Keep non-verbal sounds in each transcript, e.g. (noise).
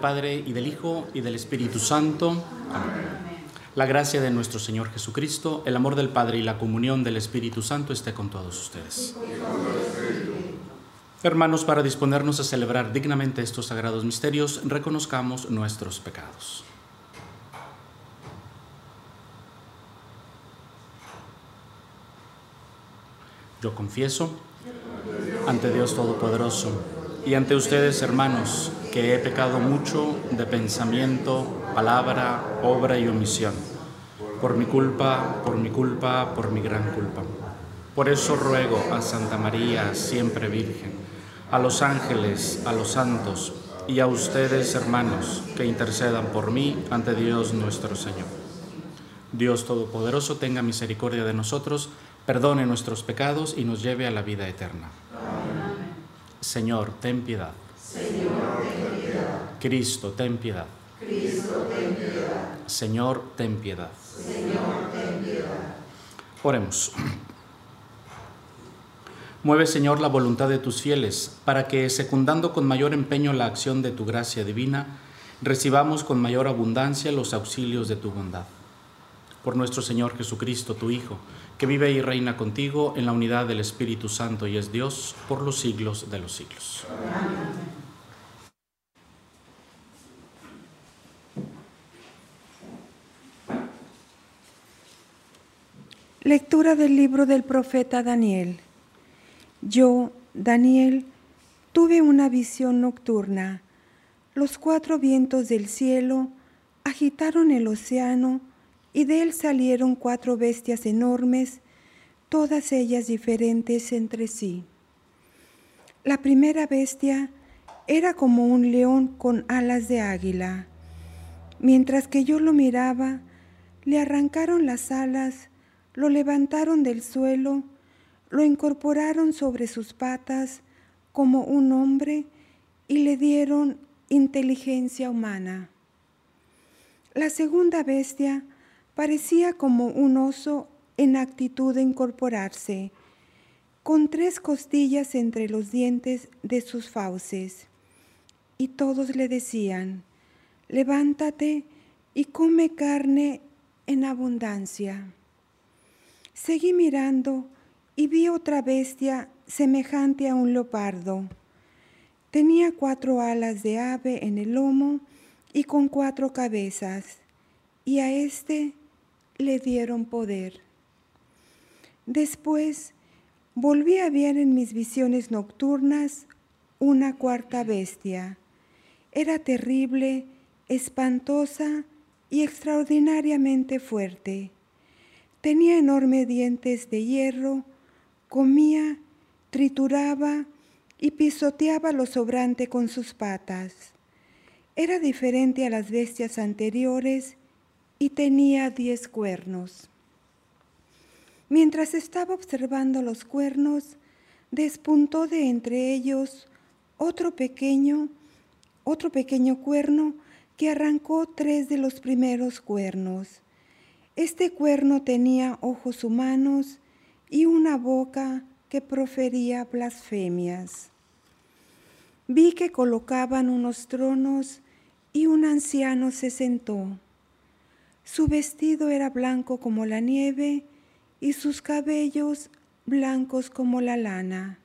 Padre y del Hijo y del Espíritu Santo. La gracia de nuestro Señor Jesucristo, el amor del Padre y la comunión del Espíritu Santo esté con todos ustedes. Hermanos, para disponernos a celebrar dignamente estos sagrados misterios, reconozcamos nuestros pecados. Yo confieso ante Dios Todopoderoso y ante ustedes, hermanos, que he pecado mucho de pensamiento, palabra, obra y omisión. Por mi culpa, por mi culpa, por mi gran culpa. Por eso ruego a Santa María, siempre Virgen, a los ángeles, a los santos y a ustedes, hermanos, que intercedan por mí ante Dios nuestro Señor. Dios Todopoderoso tenga misericordia de nosotros, perdone nuestros pecados y nos lleve a la vida eterna. Señor, ten piedad. Señor, ten piedad. Cristo, ten piedad. Cristo, ten piedad. Señor, ten piedad. Señor, ten piedad. Oremos. Mueve, Señor, la voluntad de tus fieles, para que, secundando con mayor empeño la acción de tu gracia divina, recibamos con mayor abundancia los auxilios de tu bondad. Por nuestro Señor Jesucristo, tu Hijo, que vive y reina contigo en la unidad del Espíritu Santo y es Dios por los siglos de los siglos. Amén. Lectura del libro del profeta Daniel. Yo, Daniel, tuve una visión nocturna. Los cuatro vientos del cielo agitaron el océano y de él salieron cuatro bestias enormes, todas ellas diferentes entre sí. La primera bestia era como un león con alas de águila. Mientras que yo lo miraba, le arrancaron las alas, lo levantaron del suelo, lo incorporaron sobre sus patas como un hombre y le dieron inteligencia humana. La segunda bestia parecía como un oso en actitud de incorporarse, con tres costillas entre los dientes de sus fauces. Y todos le decían, levántate y come carne en abundancia. Seguí mirando y vi otra bestia semejante a un leopardo. Tenía cuatro alas de ave en el lomo y con cuatro cabezas, y a éste le dieron poder. Después volví a ver en mis visiones nocturnas una cuarta bestia. Era terrible, espantosa y extraordinariamente fuerte Tenía enormes dientes de hierro, comía, trituraba y pisoteaba lo sobrante con sus patas. Era diferente a las bestias anteriores y tenía diez cuernos. Mientras estaba observando los cuernos, despuntó de entre ellos otro pequeño, otro pequeño cuerno que arrancó tres de los primeros cuernos. Este cuerno tenía ojos humanos y una boca que profería blasfemias. Vi que colocaban unos tronos y un anciano se sentó. Su vestido era blanco como la nieve y sus cabellos blancos como la lana.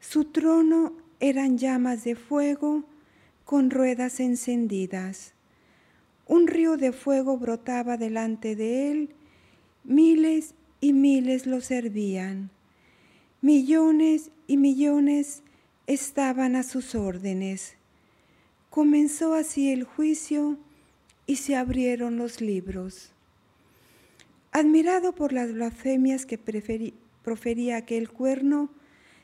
Su trono eran llamas de fuego con ruedas encendidas. Un río de fuego brotaba delante de él, miles y miles lo servían. Millones y millones estaban a sus órdenes. Comenzó así el juicio y se abrieron los libros. Admirado por las blasfemias que profería aquel cuerno,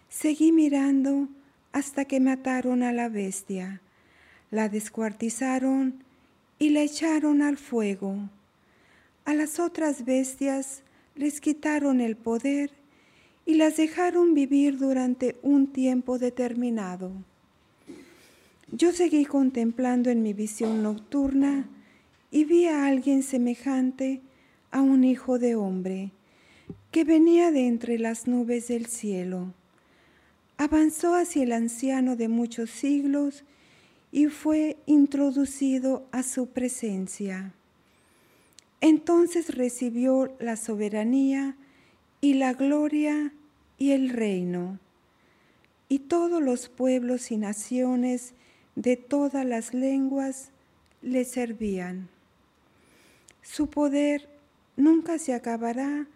seguí mirando hasta que mataron a la bestia, la descuartizaron y la echaron al fuego. A las otras bestias les quitaron el poder y las dejaron vivir durante un tiempo determinado. Yo seguí contemplando en mi visión nocturna y vi a alguien semejante a un hijo de hombre que venía de entre las nubes del cielo. Avanzó hacia el anciano de muchos siglos y fue introducido a su presencia. Entonces recibió la soberanía y la gloria y el reino. Y todos los pueblos y naciones de todas las lenguas le servían. Su poder nunca se acabará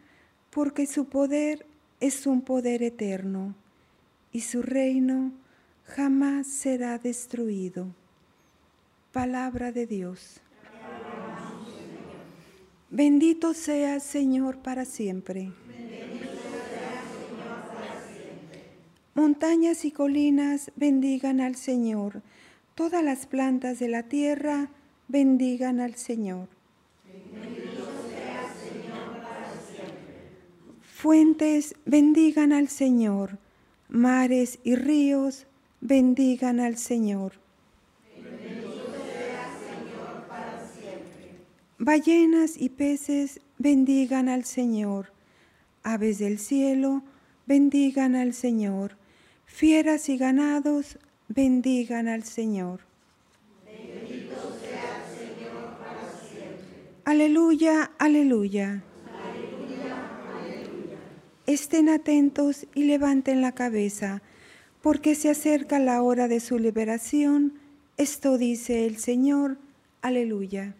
porque su poder es un poder eterno y su reino jamás será destruido. Palabra de Dios. Bendito sea Señor para siempre. Montañas y colinas bendigan al Señor. Todas las plantas de la tierra bendigan al Señor. Fuentes bendigan al Señor. Mares y ríos bendigan al Señor. Ballenas y peces bendigan al Señor. Aves del cielo bendigan al Señor. Fieras y ganados bendigan al Señor. Bendito sea Señor para siempre. Aleluya, aleluya. Aleluya, aleluya. Estén atentos y levanten la cabeza, porque se acerca la hora de su liberación. Esto dice el Señor. Aleluya.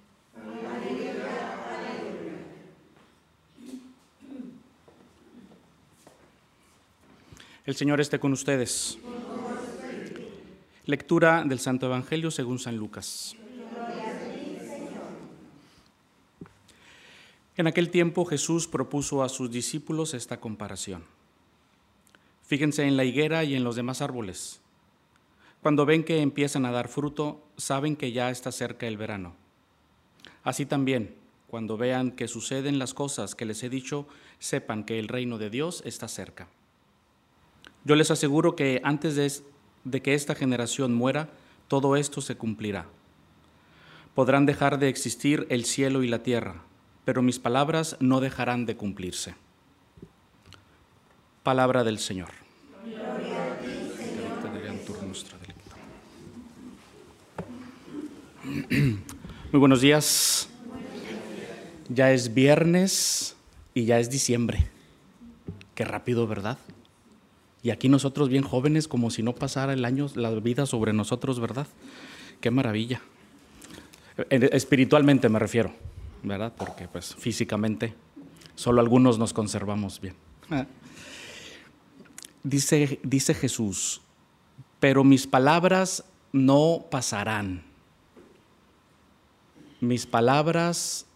El Señor esté con ustedes. Lectura del Santo Evangelio según San Lucas. En aquel tiempo Jesús propuso a sus discípulos esta comparación. Fíjense en la higuera y en los demás árboles. Cuando ven que empiezan a dar fruto, saben que ya está cerca el verano. Así también, cuando vean que suceden las cosas que les he dicho, sepan que el reino de Dios está cerca. Yo les aseguro que antes de, que esta generación muera, todo esto se cumplirá. Podrán dejar de existir el cielo y la tierra, pero mis palabras no dejarán de cumplirse. Palabra del Señor. Muy buenos días. Ya es viernes y ya es diciembre. Qué rápido, ¿verdad? Y aquí nosotros bien jóvenes, como si no pasara el año, la vida sobre nosotros, ¿verdad? Qué maravilla. Espiritualmente me refiero, ¿verdad? Porque pues físicamente solo algunos nos conservamos bien. Dice, dice Jesús, pero mis palabras no pasarán. Mis palabras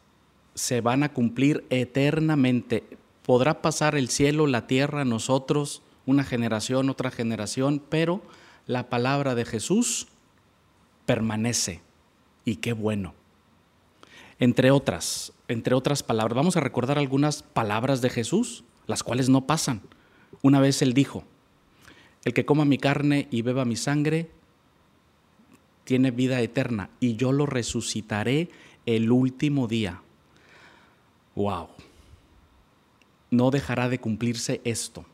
se van a cumplir eternamente. Podrá pasar el cielo, la tierra, nosotros, una generación, otra generación, pero la palabra de Jesús permanece. Y qué bueno. Entre otras, entre otras palabras, vamos a recordar algunas palabras de Jesús, las cuales no pasan. Una vez él dijo, el que coma mi carne y beba mi sangre tiene vida eterna y yo lo resucitaré el último día. Wow. No dejará de cumplirse esto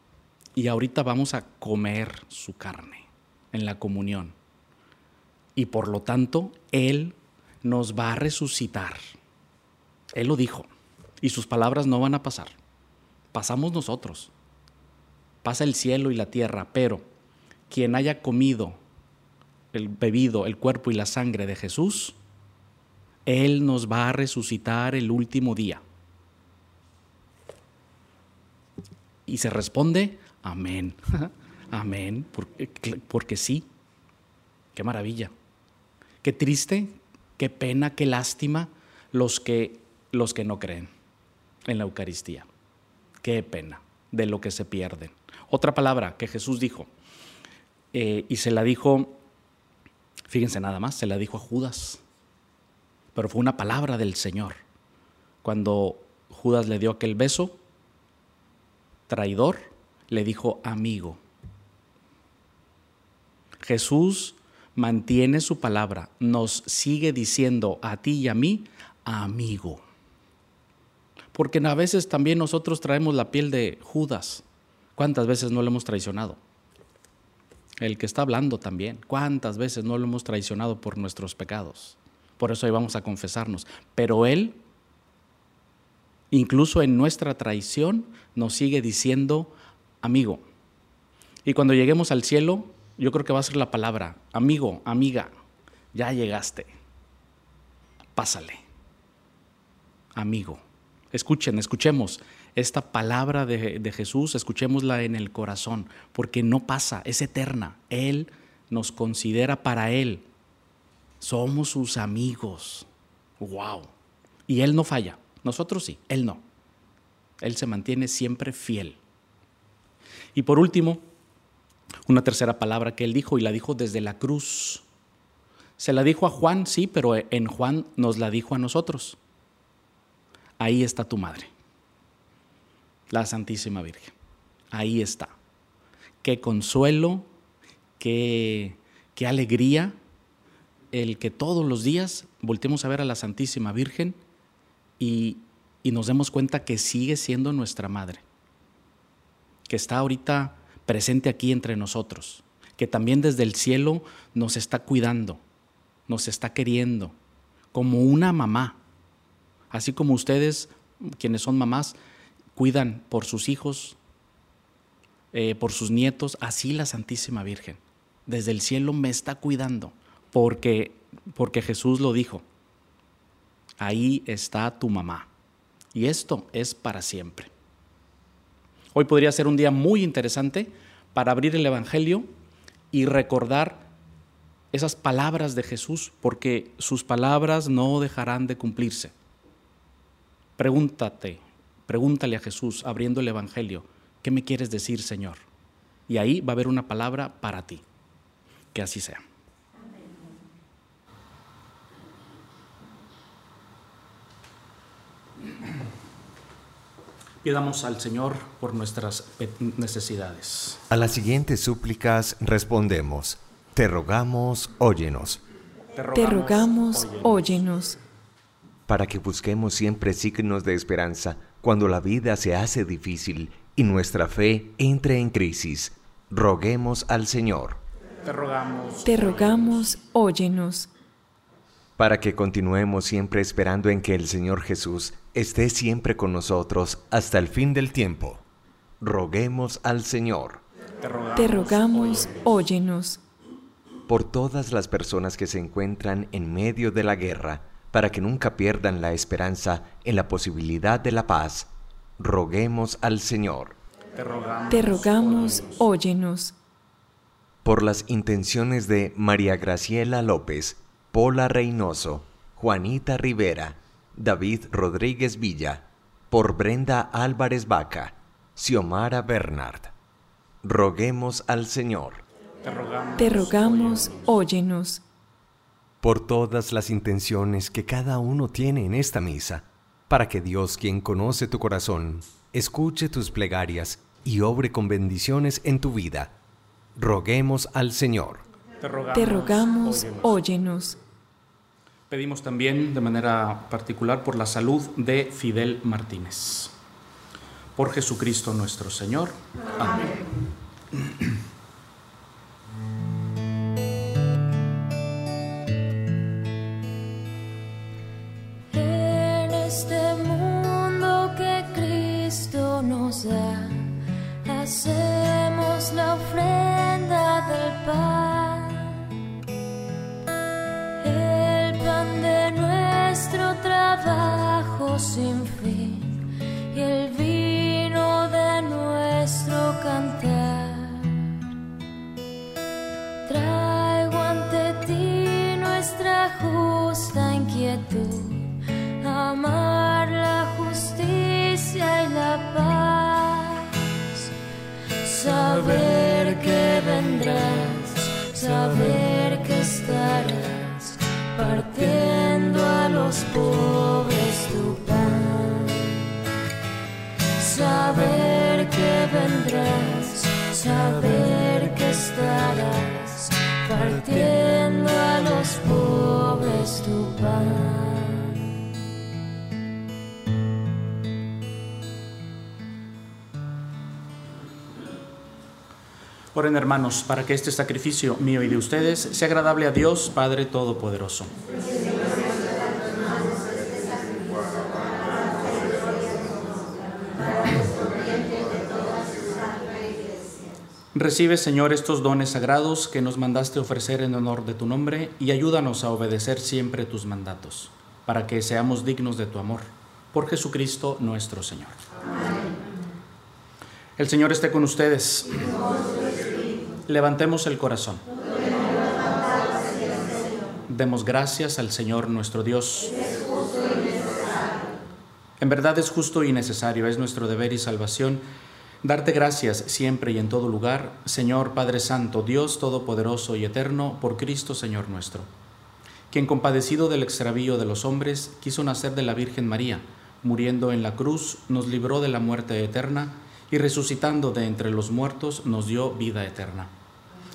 y ahorita vamos a comer su carne en la comunión. Y por lo tanto, Él nos va a resucitar. Él lo dijo. Y sus palabras no van a pasar. Pasamos nosotros. Pasa el cielo y la tierra, pero quien haya comido, el bebido el cuerpo y la sangre de Jesús, Él nos va a resucitar el último día. Y se responde, amén, (laughs) amén, porque, porque sí. Qué maravilla. Qué triste, qué pena, qué lástima los que, los que no creen en la Eucaristía. Qué pena de lo que se pierden. Otra palabra que Jesús dijo, eh, y se la dijo, fíjense nada más, se la dijo a Judas, pero fue una palabra del Señor. Cuando Judas le dio aquel beso, traidor, le dijo amigo. Jesús mantiene su palabra, nos sigue diciendo a ti y a mí, amigo. Porque a veces también nosotros traemos la piel de Judas. ¿Cuántas veces no lo hemos traicionado? El que está hablando también. ¿Cuántas veces no lo hemos traicionado por nuestros pecados? Por eso ahí vamos a confesarnos. Pero Él, incluso en nuestra traición, nos sigue diciendo, amigo. Y cuando lleguemos al cielo, yo creo que va a ser la palabra, amigo, amiga, ya llegaste, pásale, amigo. Escuchen, escuchemos esta palabra de, de, Jesús, escuchémosla en el corazón, porque no pasa, es eterna. Él nos considera para Él. Somos sus amigos. ¡Wow! Y Él no falla. Nosotros sí, Él no. Él se mantiene siempre fiel. Y por último, una tercera palabra que él dijo y la dijo desde la cruz. Se la dijo a Juan, sí, pero en Juan nos la dijo a nosotros. Ahí está tu madre, la Santísima Virgen. Ahí está. Qué consuelo, qué, qué alegría el que todos los días volteemos a ver a la Santísima Virgen y, y nos demos cuenta que sigue siendo nuestra madre, que está ahorita presente aquí entre nosotros, que también desde el cielo nos está cuidando, nos está queriendo, como una mamá. Así como ustedes, quienes son mamás, cuidan por sus hijos, eh, por sus nietos, así la Santísima Virgen. Desde el cielo me está cuidando, porque, porque Jesús lo dijo. Ahí está tu mamá. Y esto es para siempre. Hoy podría ser un día muy interesante para abrir el Evangelio y recordar esas palabras de Jesús, porque sus palabras no dejarán de cumplirse. Pregúntate, pregúntale a Jesús abriendo el Evangelio, ¿qué me quieres decir, Señor? Y ahí va a haber una palabra para ti. Que así sea. Pidamos al Señor por nuestras necesidades. A las siguientes súplicas respondemos, te rogamos, óyenos. Te rogamos, óyenos. Para que busquemos siempre signos de esperanza cuando la vida se hace difícil y nuestra fe entre en crisis, roguemos al Señor. Te rogamos, te rogamos, óyenos. Para que continuemos siempre esperando en que el Señor Jesús esté siempre con nosotros hasta el fin del tiempo. Roguemos al Señor. Te rogamos, óyenos. Por todas las personas que se encuentran en medio de la guerra, para que nunca pierdan la esperanza en la posibilidad de la paz, roguemos al Señor. Te rogamos, óyenos. Por las intenciones de María Graciela López, Pola Reynoso, Juanita Rivera, David Rodríguez Villa, por Brenda Álvarez Vaca, Xiomara Bernard. Roguemos al Señor. Te rogamos, óyenos. Por todas las intenciones que cada uno tiene en esta misa, para que Dios, quien conoce tu corazón, escuche tus plegarias y obre con bendiciones en tu vida. Roguemos al Señor. Te rogamos, óyenos. Pedimos también de manera particular por la salud de Fidel Martínez. Por Jesucristo nuestro Señor. Amén. (clears throat) sin fin y el vino de nuestro cantar. Traigo ante ti nuestra justa inquietud, amar la justicia y la paz, saber que vendrás, saber que estarás Oren hermanos, para que este sacrificio mío y de ustedes sea agradable a Dios Padre Todopoderoso. Recibe, Señor, estos dones sagrados que nos mandaste ofrecer en honor de tu nombre y ayúdanos a obedecer siempre tus mandatos, para que seamos dignos de tu amor. Por Jesucristo nuestro Señor. El Señor esté con ustedes. Levantemos el corazón. Demos gracias al Señor nuestro Dios. En verdad es justo y necesario, es nuestro deber y salvación darte gracias siempre y en todo lugar, Señor Padre Santo, Dios Todopoderoso y Eterno, por Cristo Señor nuestro, quien compadecido del extravío de los hombres, quiso nacer de la Virgen María, muriendo en la cruz, nos libró de la muerte eterna, y resucitando de entre los muertos nos dio vida eterna.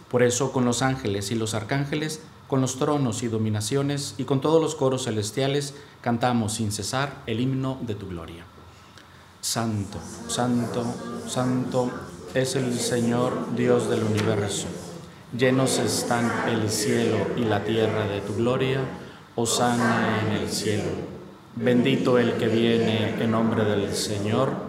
Por eso con los ángeles y los arcángeles, con los tronos y dominaciones y con todos los coros celestiales, cantamos sin cesar el himno de tu gloria. Santo, santo, santo es el Señor Dios del universo. Llenos están el cielo y la tierra de tu gloria. Osana en el cielo. Bendito el que viene en nombre del Señor.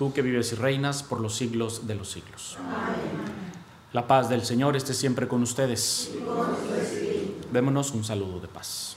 tú que vives y reinas por los siglos de los siglos. La paz del Señor esté siempre con ustedes. Démonos un saludo de paz.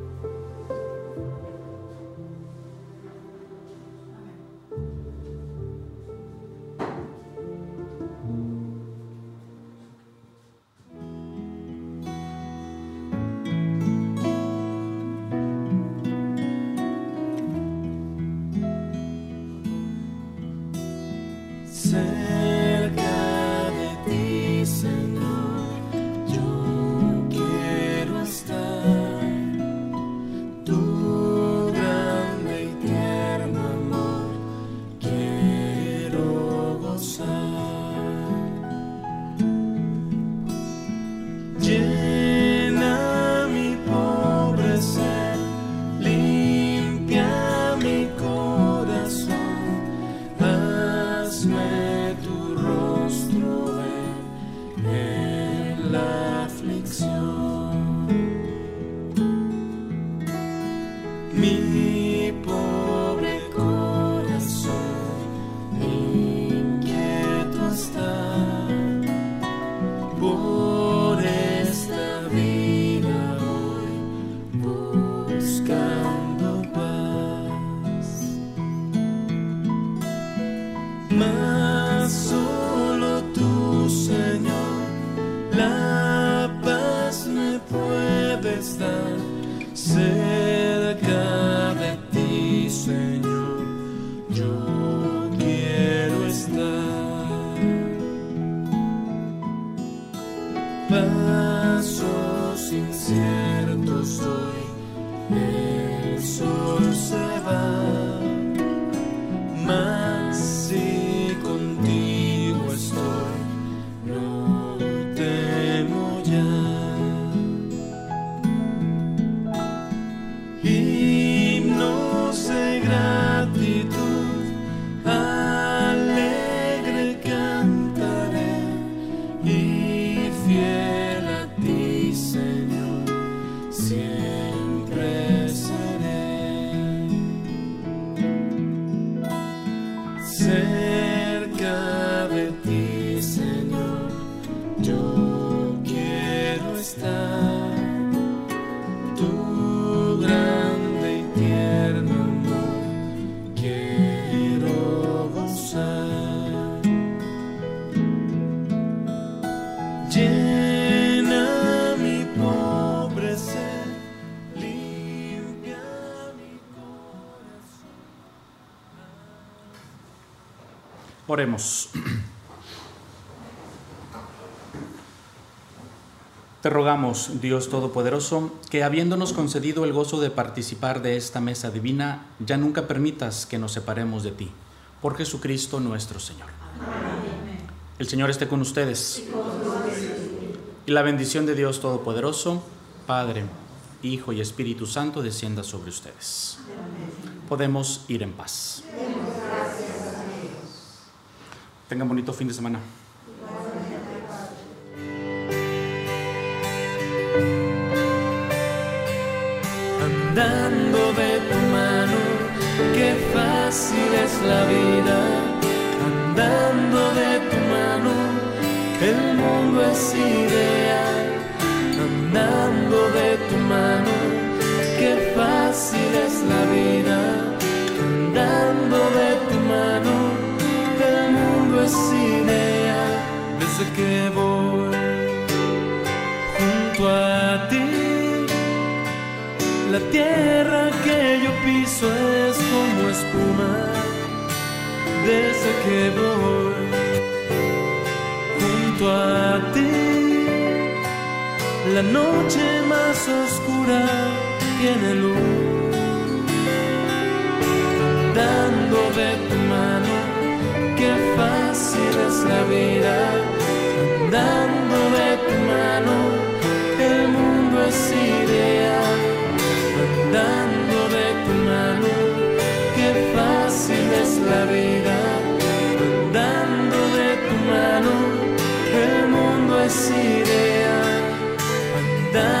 My Te rogamos, Dios Todopoderoso, que habiéndonos concedido el gozo de participar de esta mesa divina, ya nunca permitas que nos separemos de ti. Por Jesucristo nuestro Señor. El Señor esté con ustedes. Y la bendición de Dios Todopoderoso, Padre, Hijo y Espíritu Santo, descienda sobre ustedes. Podemos ir en paz. Tengan bonito fin de semana. andando de tu mano, qué fácil es la vida, andando de tu mano, el mundo es ideal, andando de tu mano, qué fácil es la vida, ideal, desde que voy junto a ti. La tierra que yo piso es como espuma desde que voy junto a ti. La noche más oscura tiene luz. Andando de tu fácil es la vida. Andando de tu mano, el mundo es ideal andando de tu mano, qué fácil es la vida, andando de tu mano, el mundo es ideal, andando